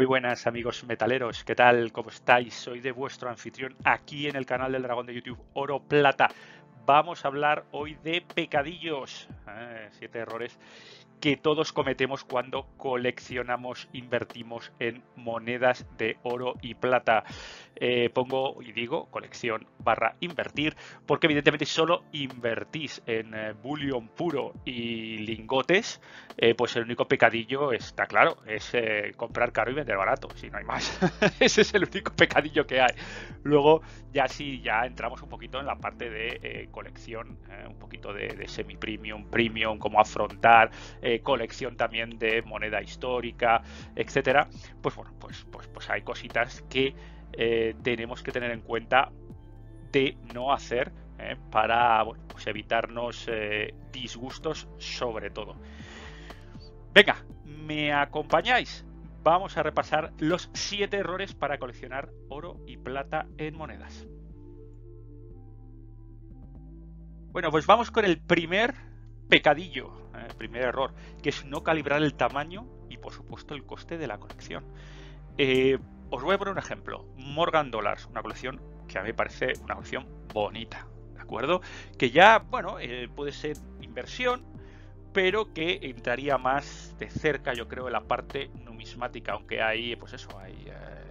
Muy buenas amigos metaleros, ¿qué tal? ¿Cómo estáis? Soy de vuestro anfitrión aquí en el canal del dragón de YouTube Oro Plata. Vamos a hablar hoy de pecadillos, eh, siete errores que todos cometemos cuando coleccionamos, invertimos en monedas de oro y plata. Eh, pongo y digo colección barra invertir, porque evidentemente solo invertís en eh, bullion puro y lingotes, eh, pues el único pecadillo está claro, es comprar caro y vender barato, si no hay más. Ese es el único pecadillo que hay. Luego ya sí, ya entramos un poquito en la parte de colección, un poquito de, de semi-premium, premium, cómo afrontar eh, colección también de moneda histórica, etcétera, pues bueno, pues, pues, pues hay cositas que eh, tenemos que tener en cuenta de no hacer eh, para pues evitarnos disgustos sobre todo. Venga, ¿me acompañáis? Vamos a repasar los 7 errores para coleccionar oro y plata en monedas. Bueno, pues vamos con el primer pecadillo, el eh, primer error, que es no calibrar el tamaño y por supuesto el coste de la colección. Eh, os voy a poner un ejemplo. Morgan Dollars, una colección que a mí me parece una colección bonita, ¿de acuerdo? Que ya, bueno, eh, puede ser inversión, pero que entraría más de cerca, yo creo, en la parte numismática, aunque hay, pues eso, hay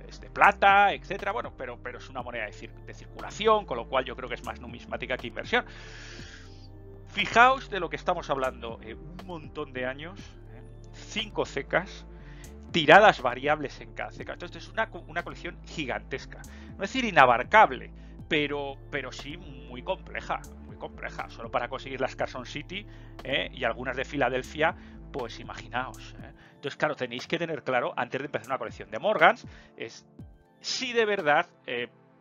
es de plata, etcétera, bueno, pero, pero es una moneda de, de circulación, con lo cual yo creo que es más numismática que inversión. Fijaos de lo que estamos hablando, eh, un montón de años, eh, cinco cecas, tiradas variables en cada ceca. Entonces es una, una, colección gigantesca. No es decir inabarcable, pero, pero sí muy compleja, muy compleja. Solo para conseguir las Carson City eh, y algunas de Filadelfia, pues imaginaos. Entonces, claro, tenéis que tener claro, antes de empezar una colección de Morgans, es si de verdad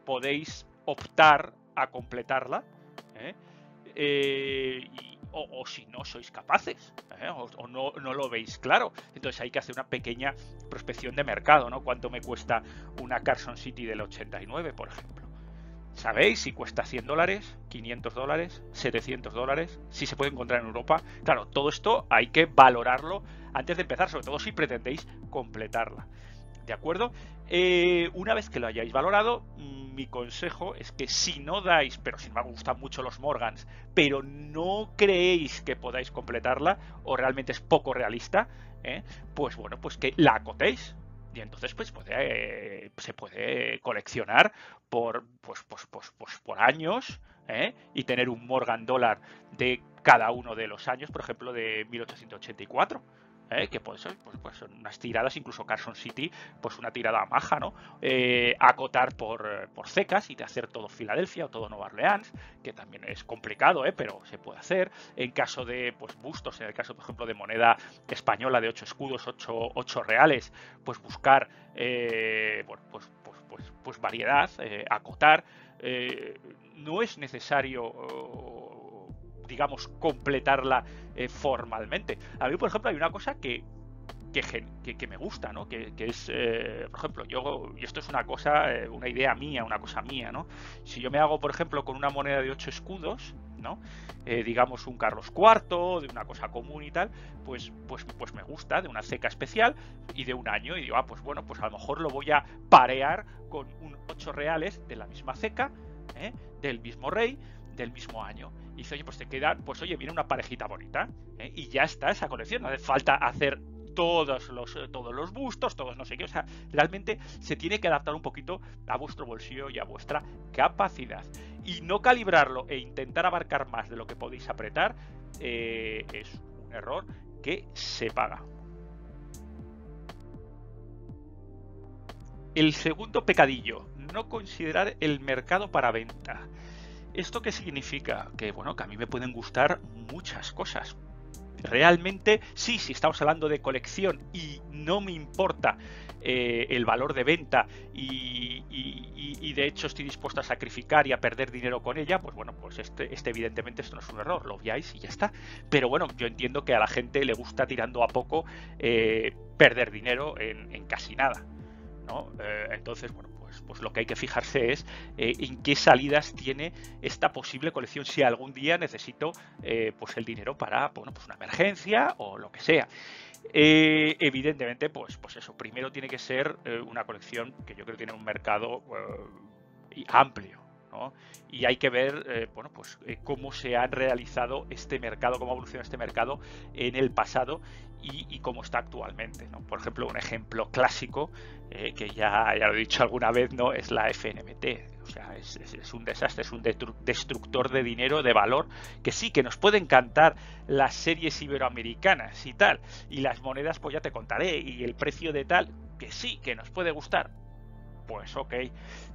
podéis optar a completarla. Eh, o, si no sois capaces, ¿eh? o, no, lo veis claro. Entonces hay que hacer una pequeña prospección de mercado, ¿no? ¿Cuánto me cuesta una Carson City del 89, por ejemplo? ¿Sabéis si cuesta 100 dólares, 500 dólares, 700 dólares? Si se puede encontrar en Europa. Claro, todo esto hay que valorarlo antes de empezar, sobre todo si pretendéis completarla. ¿De acuerdo? Eh, una vez que lo hayáis valorado, mi consejo es que si no dais, pero si me gustan mucho los Morgans, pero no creéis que podáis completarla o realmente es poco realista, ¿eh? pues bueno, pues que la acotéis. Y entonces pues puede, se puede coleccionar por, pues, pues, pues, pues por años ¿eh? y tener un Morgan dólar de cada uno de los años, por ejemplo, de 1884. ¿Eh? que puede ser pues, pues, unas tiradas, incluso Carson City, pues una tirada maja, ¿no? Eh, acotar por, por secas y de hacer todo Filadelfia o todo Nueva Orleans, que también es complicado, ¿eh? pero se puede hacer. En caso de pues bustos, en el caso, por ejemplo, de moneda española de 8 escudos, 8, 8 reales, pues buscar eh, pues, pues, pues, pues, variedad, acotar. no es necesario digamos, completarla eh, formalmente. A mí, por ejemplo, hay una cosa que, que, que, me gusta, ¿no? Que, es, eh, por ejemplo, yo, y esto es una cosa, eh, una idea mía, una cosa mía, ¿no? Si yo me hago, por ejemplo, con una moneda de 8 escudos, ¿no? digamos un Carlos IV, de una cosa común y tal, pues, pues, pues me gusta, de una ceca especial y de un año, y digo, ah, pues bueno, pues a lo mejor lo voy a parear con un 8 reales de la misma ceca, del mismo rey, del mismo año. Y dice, oye, pues te queda, pues oye, viene una parejita bonita. ¿eh? Y ya está esa colección. No hace falta hacer todos los, todos los bustos, todos no sé qué. O sea, realmente se tiene que adaptar un poquito a vuestro bolsillo y a vuestra capacidad. Y no calibrarlo e intentar abarcar más de lo que podéis apretar eh, es un error que se paga. El segundo pecadillo, no considerar el mercado para venta. ¿Esto qué significa? Que bueno, que a mí me pueden gustar muchas cosas. Realmente, sí, si estamos hablando de colección y no me importa eh, el valor de venta y, de hecho estoy dispuesto a sacrificar y a perder dinero con ella, pues bueno, pues este, este evidentemente esto no es un error, lo obviáis y ya está. Pero bueno, yo entiendo que a la gente le gusta tirando a poco eh, perder dinero en, casi nada. ¿no? Eh, entonces, bueno, pues, pues, lo que hay que fijarse es eh, en qué salidas tiene esta posible colección si algún día necesito eh, pues el dinero para bueno, pues una emergencia o lo que sea. Eh, evidentemente, pues, pues eso, primero tiene que ser una colección que yo creo que tiene un mercado amplio. Y hay que ver bueno, pues, cómo se ha realizado este mercado, cómo ha evolucionado este mercado en el pasado y, cómo está actualmente. ¿no? Por ejemplo, un ejemplo clásico, eh, que ya, ya, lo he dicho alguna vez, ¿no? es la FNMT. O sea, es, un desastre, es un destructor de dinero, de valor, que sí, que nos puede encantar las series iberoamericanas y tal, y las monedas, pues ya te contaré, y el precio de tal, que sí, que nos puede gustar. Pues ok,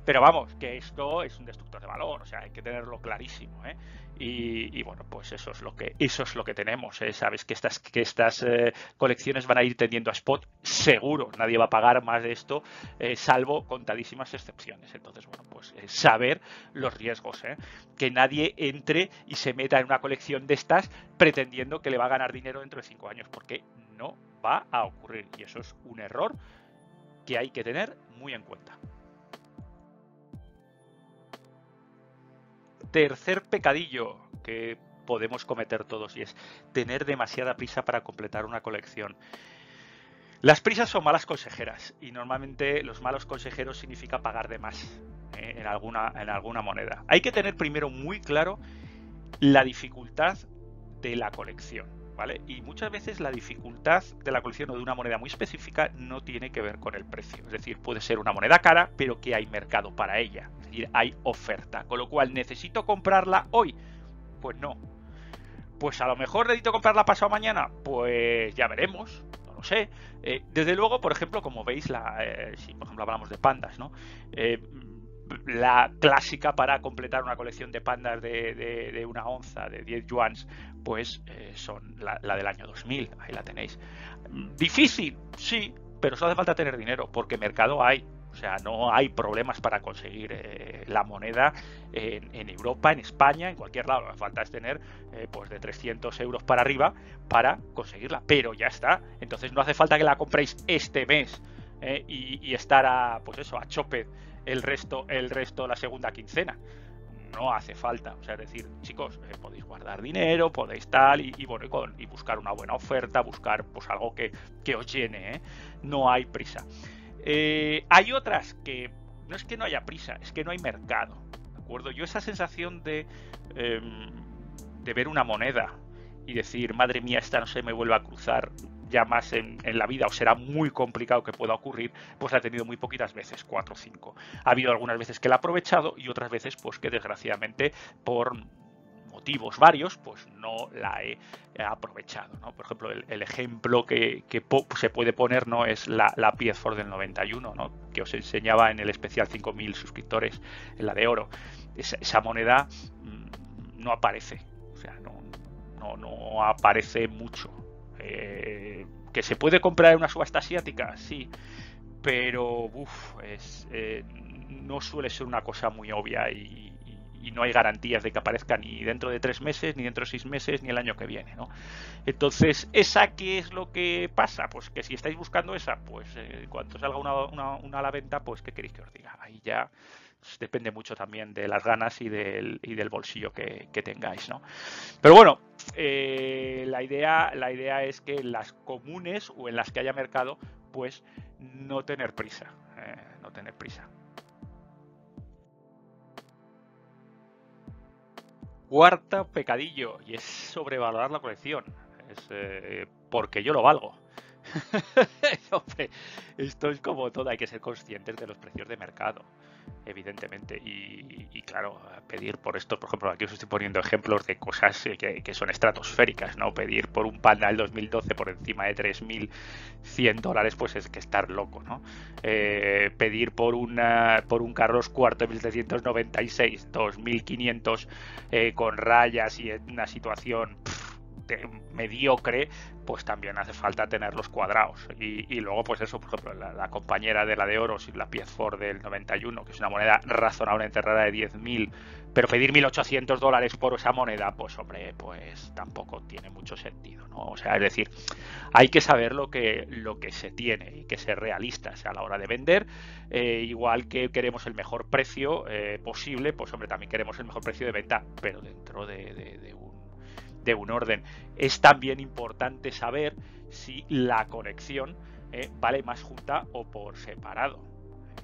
pero vamos, que esto es un destructor de valor, o sea, hay que tenerlo clarísimo, ¿eh? Y, bueno, pues eso es lo que eso es lo que tenemos. ¿eh? Sabes que estas que estas eh, colecciones van a ir tendiendo a spot, seguro. Nadie va a pagar más de esto, eh, salvo contadísimas excepciones. Entonces, bueno, pues saber los riesgos, que nadie entre y se meta en una colección de estas pretendiendo que le va a ganar dinero dentro de cinco años, porque no va a ocurrir. Y eso es un error que hay que tener muy en cuenta. tercer pecadillo que podemos cometer todos y es tener demasiada prisa para completar una colección. Las prisas son malas consejeras y normalmente los malos consejeros significa pagar de más eh, en, alguna, en alguna moneda. Hay que tener primero muy claro la dificultad de la colección. Y muchas veces la dificultad de la colección o de una moneda muy específica no tiene que ver con el precio. Es decir, puede ser una moneda cara, pero que hay mercado para ella. Es decir, hay oferta. Con lo cual, ¿necesito comprarla hoy? Pues no. Pues a lo mejor necesito comprarla pasado mañana. Pues ya veremos. No lo sé. Eh, desde luego, por ejemplo, como veis, eh, si por ejemplo hablamos de pandas, ¿no? Eh, la clásica para completar una colección de pandas de, una onza, de 10 yuans, pues eh, son la, del año 2000, ahí la tenéis. Difícil, sí, pero solo hace falta tener dinero, porque mercado hay. O sea, no hay problemas para conseguir eh, la moneda en, Europa, en España, en cualquier lado. Lo que falta es tener eh, pues de 300 euros para arriba para conseguirla. Pero ya está. Entonces no hace falta que la compréis este mes y, y, estar a, pues eso, a chope el resto, el resto la segunda quincena. No hace falta, o sea, es decir, chicos, eh, podéis guardar dinero, podéis tal, y, y bueno, y, buscar una buena oferta, buscar pues algo que, que os llene, ¿eh? no hay prisa. Eh, hay otras que no es que no haya prisa, es que no hay mercado, ¿de acuerdo? Yo esa sensación de, em, de ver una moneda y decir, madre mía, esta no se me vuelve a cruzar ya más en, la vida o será muy complicado que pueda ocurrir, pues la he tenido muy poquitas veces, cuatro o cinco. Ha habido algunas veces que la he aprovechado y otras veces pues que desgraciadamente por motivos varios, pues no la he aprovechado. ¿no? Por ejemplo, el, ejemplo que, se puede poner no es la, la PS4 del 91, ¿no? que os enseñaba en el especial 5.000 suscriptores, en la de oro. Esa, moneda mm, no aparece, o sea, no, no, no aparece mucho. Eh, ¿Que se puede comprar en una subasta asiática? Sí, pero es, eh, no suele ser una cosa muy obvia y, no hay garantías de que aparezca ni dentro de tres meses, ni dentro de seis meses, ni el año que viene. ¿no? Entonces, ¿esa qué es lo que pasa? Pues que si estáis buscando esa, pues eh, cuando salga una, a la venta, pues ¿qué queréis que os diga? Ahí ya depende mucho también de las ganas y del, y del bolsillo que, que tengáis. ¿no? Pero bueno, eh, la, idea, la idea es que en las comunes o en las que haya mercado, pues no tener prisa. Eh, no tener prisa. Cuarta pecadillo, y es sobrevalorar la colección. Es eh, porque yo lo valgo. esto es como todo, hay que ser conscientes de los precios de mercado evidentemente. Y, claro, pedir por esto, por ejemplo, aquí os estoy poniendo ejemplos de cosas que, son estratosféricas, ¿no? Pedir por un Panda del 2012 por encima de 3.100 dólares, pues es que estar loco, ¿no? Eh, pedir por, una, por un Carlos IV 1796, 2.500 eh, con rayas y en una situación mediocre, pues también hace falta tener los cuadrados. Y, luego, pues eso, por ejemplo, la, compañera de la de oro, la Ford del 91, que es una moneda razonablemente rara de 10.000, pero pedir 1.800 dólares por esa moneda, pues hombre, pues tampoco tiene mucho sentido, ¿no? O sea, es decir, hay que saber lo que, lo que se tiene y que ser realistas a la hora de vender. Eh, igual que queremos el mejor precio eh, posible, pues hombre, también queremos el mejor precio de venta, pero dentro de, un, de un orden. Es también importante saber si la conexión eh, vale más junta o por separado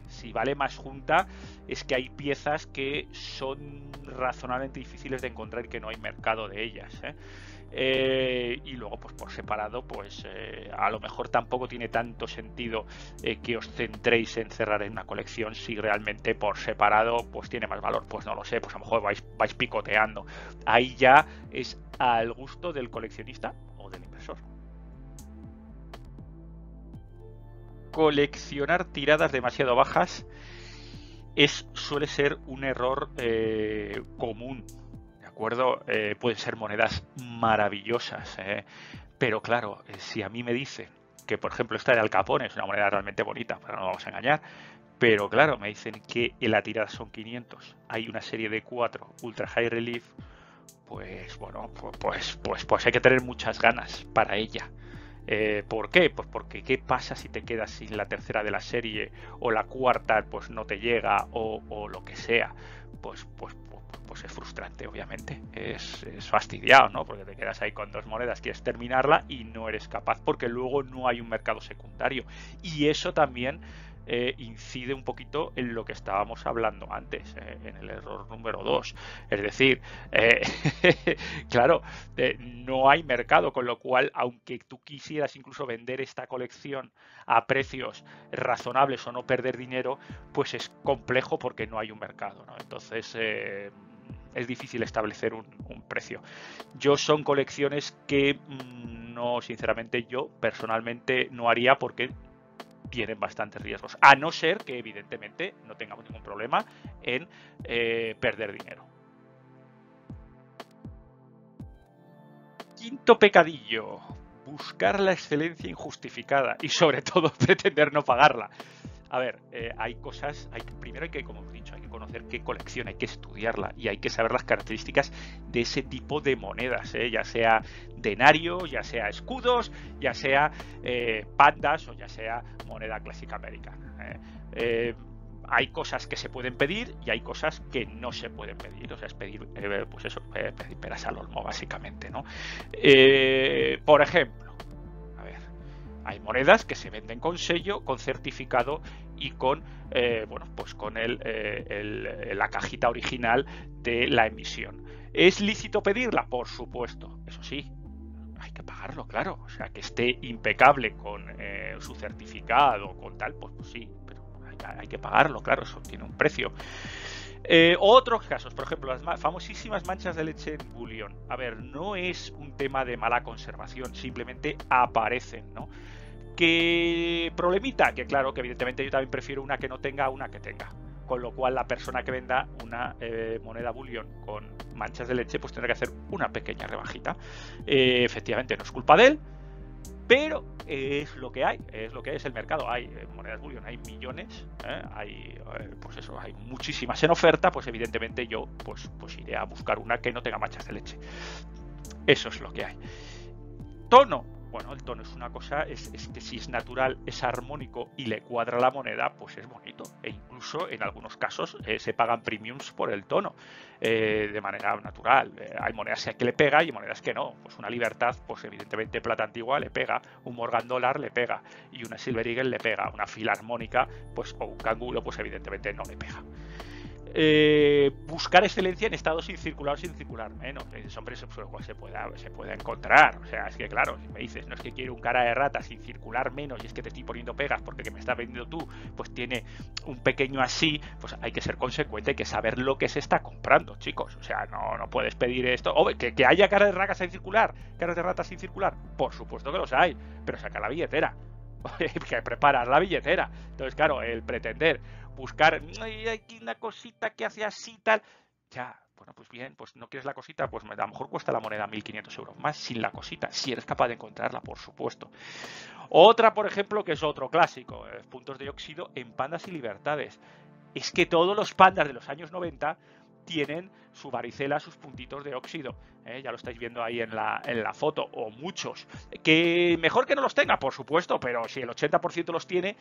si vale más junta, es que hay piezas que son razonablemente difíciles de encontrar y que no hay mercado de ellas. ¿eh? Eh, y luego, pues por separado, pues eh, a lo mejor tampoco tiene tanto sentido que os centréis en cerrar en una colección si realmente por separado pues tiene más valor. Pues no lo sé, pues a lo mejor vais, vais picoteando. Ahí ya es al gusto del coleccionista coleccionar tiradas demasiado bajas es, suele ser un error eh, común. ¿De acuerdo? Eh, pueden ser monedas maravillosas. ¿eh? Pero claro, si a mí me dicen que, por ejemplo, esta de Al Capone es una moneda realmente bonita, pero no vamos a engañar. Pero claro, me dicen que en la tirada son 500. Hay una serie de 4 Ultra High Relief. Pues bueno, pues, pues, pues hay que tener muchas ganas para ella. Eh, ¿Por qué? Pues porque ¿qué pasa si te quedas sin la tercera de la serie o la cuarta pues no te llega o, lo que sea? Pues, pues, pues, pues es frustrante, obviamente. Es, es, fastidiado, ¿no? Porque te quedas ahí con dos monedas, quieres terminarla y no eres capaz porque luego no hay un mercado secundario. Y eso también eh, incide un poquito en lo que estábamos hablando antes, eh, en el error número 2. Es decir, eh, claro, no hay mercado, con lo cual, aunque tú quisieras incluso vender esta colección a precios razonables o no perder dinero, pues es complejo porque no hay un mercado. Entonces, es difícil establecer un, precio. Yo son colecciones que mm, no, sinceramente, yo personalmente no haría porque tienen bastantes riesgos, a no ser que evidentemente no tengamos ningún problema en eh, perder dinero. Quinto pecadillo, buscar la excelencia injustificada y sobre todo pretender no pagarla. A ver, eh, hay cosas, primero hay que, como he dicho, hay que conocer qué colección, hay que estudiarla y hay que saber las características de ese tipo de monedas, ¿eh? ya sea denario, ya sea escudos, ya sea eh, pandas o ya sea moneda clásica americana. hay cosas que se pueden pedir y hay cosas que no se pueden pedir. O sea, es pedir, pues eso, pedir peras al olmo, básicamente, ¿no? por ejemplo, hay monedas que se venden con sello, con certificado y con eh, bueno, pues con el, eh, la cajita original de la emisión. ¿Es lícito pedirla? Por supuesto, eso sí, hay que pagarlo, claro. O sea, que esté impecable con eh, su certificado, con tal, pues, pues sí, pero hay, que pagarlo, claro, eso tiene un precio. otros casos, por ejemplo, las famosísimas manchas de leche en bullion. A ver, no es un tema de mala conservación, simplemente aparecen, ¿no? ¿Qué problemita? Que claro, que evidentemente yo también prefiero una que no tenga una que tenga. Con lo cual la persona que venda una eh, moneda bullion con manchas de leche pues tendrá que hacer una pequeña rebajita. Eh, efectivamente no es culpa de él, pero es lo que hay, es lo que es el mercado. Hay eh, monedas bullion, hay millones, hay pues eso, hay muchísimas en oferta, pues evidentemente yo pues, pues iré a buscar una que no tenga manchas de leche. Eso es lo que hay. Tono, bueno, el tono es una cosa, es, que si es natural, es armónico y le cuadra la moneda, pues es bonito. E incluso en algunos casos eh, se pagan premiums por el tono eh, de manera natural. Eh, hay monedas que le pega y monedas que no. Pues una libertad, pues evidentemente plata antigua le pega, un Morgan Dollar le pega y una Silver Eagle le pega, una fila armónica, pues o un cangulo, pues evidentemente no le pega. Eh, buscar excelencia en estado sin circular sin circular menos. hombre, eso se puede, se puede encontrar. O sea, es que claro, si me dices, no es que quiero un cara de rata sin circular menos y es que te estoy poniendo pegas porque que me estás vendiendo tú, pues tiene un pequeño así, pues hay que ser consecuente, hay que saber lo que se está comprando, chicos. O sea, no, no puedes pedir esto. O que, que haya cara de ratas sin circular, caras de ratas sin circular, por supuesto que los hay, pero saca la billetera. que preparar la billetera. Entonces, claro, el pretender buscar, hay una cosita que hace así tal, ya, bueno, pues bien, pues no quieres la cosita, pues a lo mejor cuesta la moneda 1.500 euros más sin la cosita, si eres capaz de encontrarla, por supuesto. Otra, por ejemplo, que es otro clásico, eh, puntos de óxido en pandas y libertades. Es que todos los pandas de los años 90 tienen su varicela, sus puntitos de óxido. ¿eh? Ya lo estáis viendo ahí en la, en la foto, o muchos. Que mejor que no los tenga, por supuesto, pero si el 80% los tiene,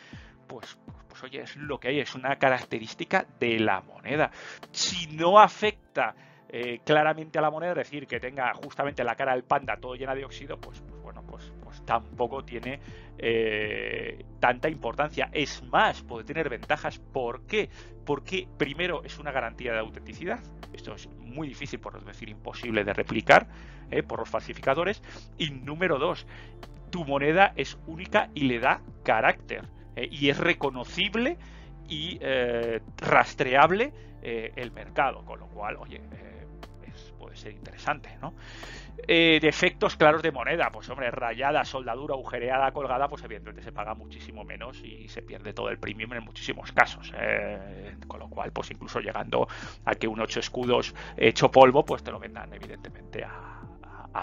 pues, pues oye, es lo que hay, es una característica de la moneda. Si no afecta eh, claramente a la moneda, es decir, que tenga justamente la cara del panda todo llena de óxido, pues, pues bueno, pues, pues tampoco tiene eh, tanta importancia. Es más, puede tener ventajas. ¿Por qué? Porque primero es una garantía de autenticidad. Esto es muy difícil, por decir imposible de replicar eh, por los falsificadores. Y número dos, tu moneda es única y le da carácter. Y es reconocible y rastreable el mercado. Con lo cual, oye, puede ser interesante, ¿no? Eh, defectos claros de moneda, pues hombre, rayada, soldadura, agujereada, colgada, pues evidentemente se paga muchísimo menos y se pierde todo el premium en muchísimos casos. ¿eh? con lo cual, pues incluso llegando a que un 8 escudos hecho polvo, pues te lo vendan evidentemente a,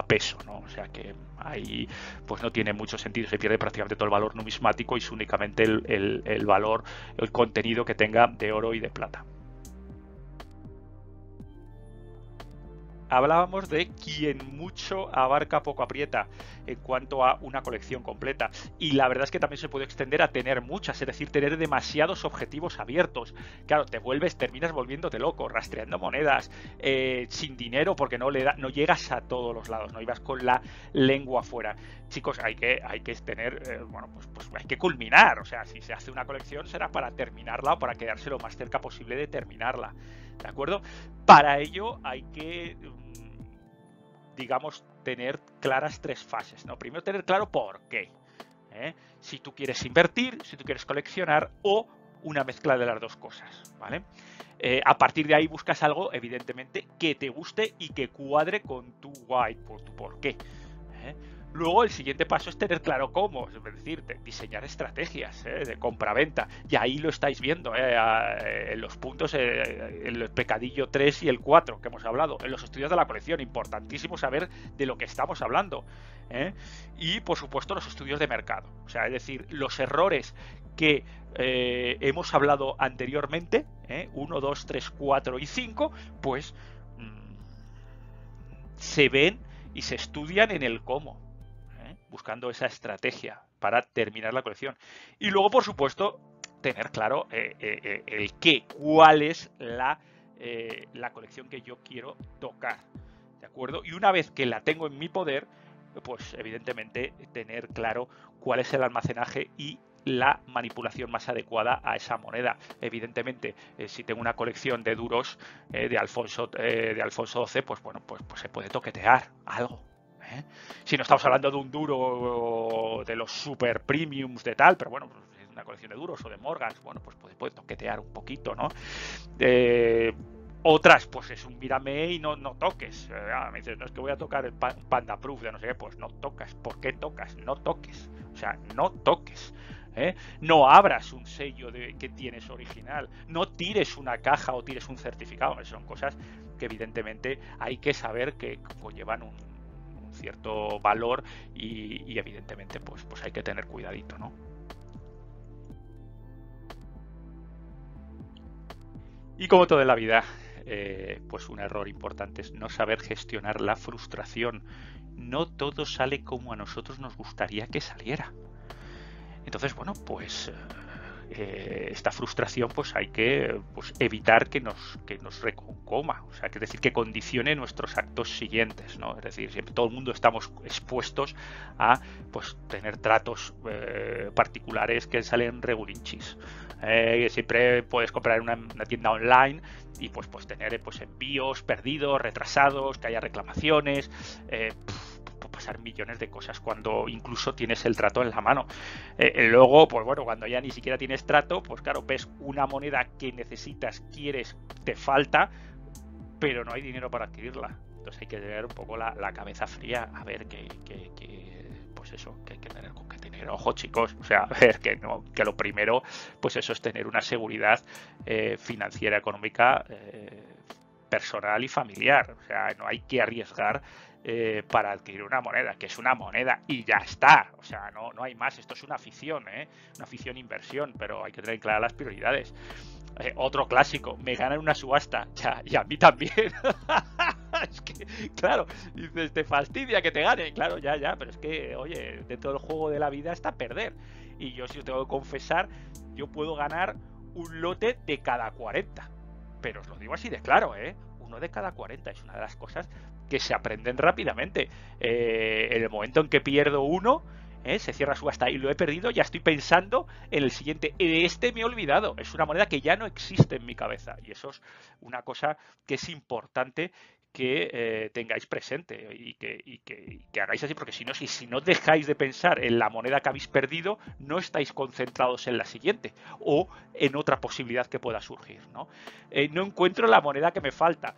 peso, ¿no? O sea que ahí pues no tiene mucho sentido, se pierde prácticamente todo el valor numismático y es únicamente el valor, el contenido que tenga de oro y de plata. Hablábamos de quien mucho abarca poco aprieta en cuanto a una colección completa. Y la verdad es que también se puede extender a tener muchas, es decir, tener demasiados objetivos abiertos. Claro, te vuelves, terminas volviéndote loco, rastreando monedas, eh, sin dinero, porque no, le da, no llegas a todos los lados, no ibas con la lengua afuera. Chicos, hay que, hay que tener, eh, bueno, pues, pues hay que culminar. O sea, si se hace una colección será para terminarla o para quedarse lo más cerca posible de terminarla. ¿De acuerdo? Para ello hay que digamos, tener claras tres fases. ¿no? Primero, tener claro por qué. ¿eh? Si tú quieres invertir, si tú quieres coleccionar o una mezcla de las dos cosas. ¿vale? Eh, a partir de ahí buscas algo, evidentemente, que te guste y que cuadre con tu why, por tu por qué. ¿eh? Luego el siguiente paso es tener claro cómo, es decir, diseñar estrategias ¿eh? de compra-venta. Y ahí lo estáis viendo ¿eh? en los puntos, eh, el pecadillo 3 y el 4 que hemos hablado, en los estudios de la colección. Importantísimo saber de lo que estamos hablando. Y por supuesto los estudios de mercado. O sea, es decir, los errores que hemos hablado anteriormente, 1, 2, 3, 4 y 5, pues mm, se ven y se estudian en el cómo buscando esa estrategia para terminar la colección. Y luego, por supuesto, tener claro eh, eh, eh, el qué, cuál es la, la colección que yo quiero tocar. ¿De acuerdo? Y una vez que la tengo en mi poder, pues evidentemente tener claro cuál es el almacenaje y la manipulación más adecuada a esa moneda. Evidentemente, si tengo una colección de duros de Alfonso de Alfonso XII, pues bueno, pues, pues se puede toquetear algo, ¿eh? Si no estamos hablando de un duro de los super premiums de tal, pero bueno, pues, es una colección de duros o de Morgans, bueno, pues puede, toquetear un poquito, ¿no? Eh, otras, pues es un mírame y no, no toques. Eh, ah, me dices, no es que voy a tocar el Panda Proof de no sé qué, pues no tocas. ¿Por qué tocas? No toques. O sea, no toques. No abras un sello de, que tienes original. No tires una caja o tires un certificado. Son cosas que evidentemente hay que saber que conllevan un, cierto valor y, evidentemente pues, pues hay que tener cuidadito, ¿no? Y como todo en la vida, eh, pues un error importante es no saber gestionar la frustración. No todo sale como a nosotros nos gustaría que saliera. Entonces, bueno, pues eh, esta frustración pues hay que pues, evitar que nos, que nos reconcoma, o sea, que decir, que condicione nuestros actos siguientes, ¿no? Es decir, siempre todo el mundo estamos expuestos a pues tener tratos eh, particulares que salen regulinchis. Eh, siempre puedes comprar en una, tienda online y pues, pues tener pues envíos perdidos, retrasados, que haya reclamaciones pasar millones de cosas cuando incluso tienes el trato en la mano. Eh, eh, luego, pues bueno, cuando ya ni siquiera tienes trato, pues claro, ves una moneda que necesitas, quieres, te falta, pero no hay dinero para adquirirla. Entonces hay que tener un poco la, cabeza fría a ver que, pues eso, que hay que tener con que tener ojo, chicos. O sea, a ver que no, que lo primero, pues eso es tener una seguridad eh, financiera, económica personal y familiar. O sea, no hay que arriesgar eh, para adquirir una moneda, que es una moneda y ya está. O sea, no, no hay más. Esto es una afición, ¿eh? Una afición inversión, pero hay que tener claras las prioridades. Eh, otro clásico, me ganan una subasta. Ya, y a mí también. es que, claro, dices, te fastidia que te gane. Claro, ya, ya, pero es que, oye, dentro del juego de la vida está perder. Y yo, si os tengo que confesar, yo puedo ganar un lote de cada 40. Pero os lo digo así de claro, ¿eh? Uno de cada 40 es una de las cosas que se aprenden rápidamente. Eh, en el momento en que pierdo uno, ¿eh? se cierra subasta y lo he perdido, ya estoy pensando en el siguiente. De este me he olvidado. Es una moneda que ya no existe en mi cabeza. Y eso es una cosa que es importante que eh, tengáis presente y que, hagáis así, porque si no, si, si no dejáis de pensar en la moneda que habéis perdido, no estáis concentrados en la siguiente o en otra posibilidad que pueda surgir. No, no encuentro la moneda que me falta.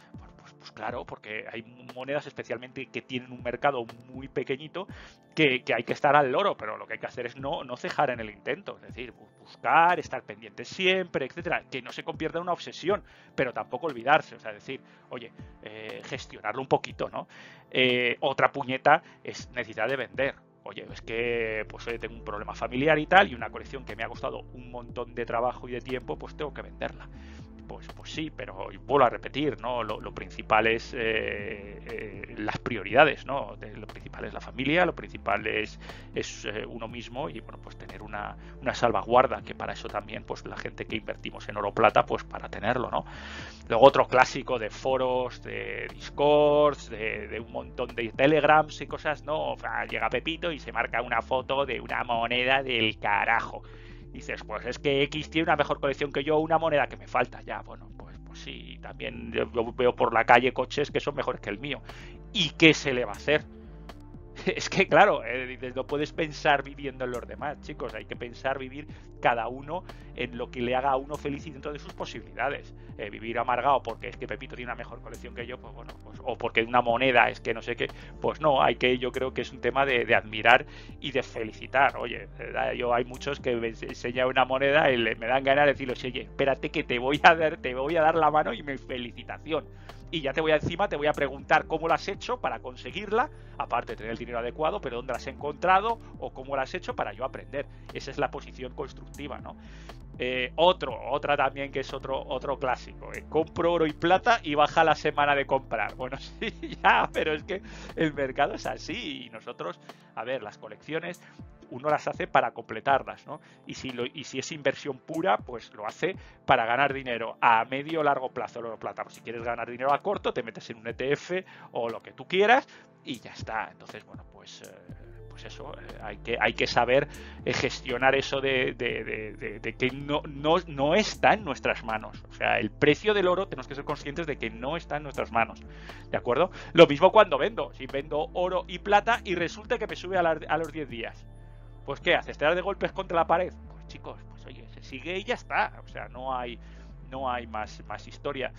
Claro, porque hay monedas especialmente que tienen un mercado muy pequeñito que, hay que estar al loro, pero lo que hay que hacer es no, no cejar en el intento, es decir, buscar, estar pendiente siempre, etcétera, que no se convierta en una obsesión, pero tampoco olvidarse, o sea, decir, oye, eh, gestionarlo un poquito, ¿no? Eh, otra puñeta es necesidad de vender, oye, es que pues tengo un problema familiar y tal, y una colección que me ha costado un montón de trabajo y de tiempo, pues tengo que venderla pues, pues sí, pero vuelvo a repetir, ¿no? Lo, principal es eh, eh, las prioridades, ¿no? lo principal es la familia, lo principal es, es eh, uno mismo y bueno, pues tener una, salvaguarda, que para eso también, pues la gente que invertimos en oro plata, pues para tenerlo, ¿no? Luego otro clásico de foros, de discords, de, un montón de telegrams y cosas, ¿no? llega Pepito y se marca una foto de una moneda del carajo dices, pues es que X tiene una mejor colección que yo, una moneda que me falta. Ya, bueno, pues, pues sí, también yo veo por la calle coches que son mejores que el mío. ¿Y qué se le va a hacer? es que, claro, eh, no puedes pensar viviendo en los demás, chicos. Hay que pensar vivir cada uno en lo que le haga a uno feliz y dentro de sus posibilidades. Eh, vivir amargado porque es que Pepito tiene una mejor colección que yo, pues bueno, pues, o porque una moneda es que no sé qué, pues no, hay que, yo creo que es un tema de, admirar y de felicitar. Oye, yo hay muchos que me enseñan una moneda y me dan ganas de decirles, oye, espérate que te voy a dar, te voy a dar la mano y mi felicitación y ya te voy a encima, te voy a preguntar cómo lo has hecho para conseguirla, aparte de tener el dinero adecuado, pero dónde la has encontrado o cómo lo has hecho para yo aprender. Esa es la posición constructiva, ¿no? Eh, otro, otra también que es otro, otro clásico. Eh, compro oro y plata y baja la semana de comprar. Bueno, sí, ya, pero es que el mercado es así y nosotros, a ver, las colecciones uno las hace para completarlas, ¿no? Y si, lo, y si es inversión pura, pues lo hace para ganar dinero a medio o largo plazo, oro plata. si quieres ganar dinero a corto, te metes en un ETF o lo que tú quieras y ya está. Entonces, bueno, pues... Eh, pues eso, eh, hay, que, hay que saber eh, gestionar eso de, que no, no, no, está en nuestras manos. O sea, el precio del oro tenemos que ser conscientes de que no está en nuestras manos. ¿De acuerdo? Lo mismo cuando vendo. Si vendo oro y plata y resulta que me sube a, a los 10 días. Pues ¿qué haces? ¿Te das de golpes contra la pared? Pues chicos, pues oye, se sigue y ya está. O sea, no hay, no hay más, más historia.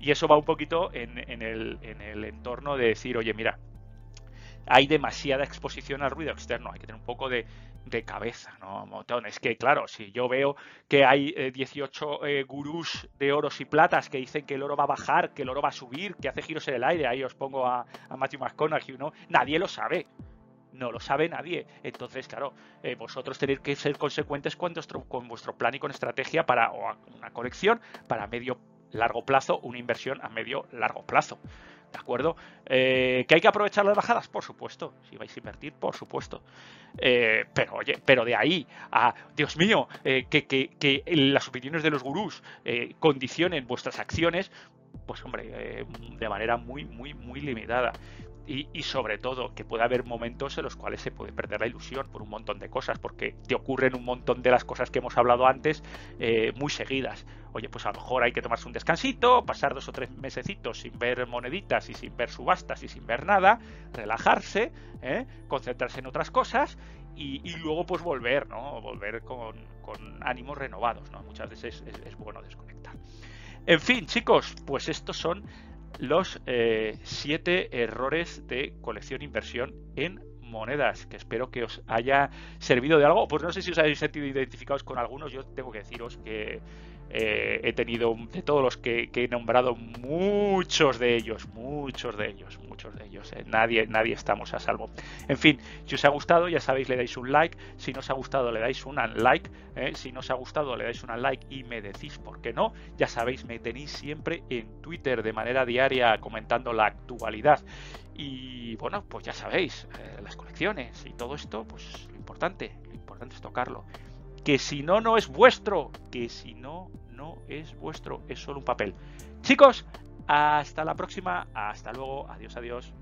Y eso va un poquito en, en, el, en el entorno de decir, oye, mira, hay demasiada exposición al ruido externo, hay que tener un poco de, cabeza, ¿no? Es que, claro, si yo veo que hay 18 eh, eh, gurús de oros y platas que dicen que el oro va a bajar, que el oro va a subir, que hace giros en el aire, ahí os pongo a, a Matthew McConaughey, ¿no? Nadie lo sabe. No lo sabe nadie. Entonces, claro, eh, vosotros tenéis que ser consecuentes con vuestro, con vuestro plan y con estrategia para una colección para medio largo plazo, una inversión a medio largo plazo. ¿De acuerdo? Eh, ¿Que hay que aprovechar las bajadas? Por supuesto. Si vais a invertir, por supuesto. Eh, pero oye, pero de ahí a, Dios mío, eh, que, las opiniones de los gurús condicionen vuestras acciones, pues hombre, de manera muy, muy, muy limitada. Y, sobre todo que puede haber momentos en los cuales se puede perder la ilusión por un montón de cosas, porque te ocurren un montón de las cosas que hemos hablado antes eh, muy seguidas. Oye, pues a lo mejor hay que tomarse un descansito, pasar dos o tres mesecitos sin ver moneditas y sin ver subastas y sin ver nada, relajarse, ¿eh? concentrarse en otras cosas y, luego pues volver, ¿no? Volver con, ánimos renovados, ¿no? Muchas veces es bueno desconectar. En fin, chicos, pues estos son los eh, siete errores de colección inversión en monedas, que espero que os haya servido de algo. Pues no sé si os habéis sentido identificados con algunos, yo tengo que deciros que eh, he tenido de todos los que, he nombrado muchos de ellos, muchos de ellos, muchos de ellos. Eh. Nadie, nadie estamos a salvo. En fin, si os ha gustado, ya sabéis, le dais un like. Si no os ha gustado, le dais un like. Eh. Si no os ha gustado, le dais un like y me decís por qué no. Ya sabéis, me tenéis siempre en Twitter de manera diaria comentando la actualidad. Y bueno, pues ya sabéis, las colecciones y todo esto, pues lo importante, lo importante es tocarlo que si no, no es vuestro, que si no, no es vuestro, es solo un papel. Chicos, hasta la próxima, hasta luego, adiós, adiós.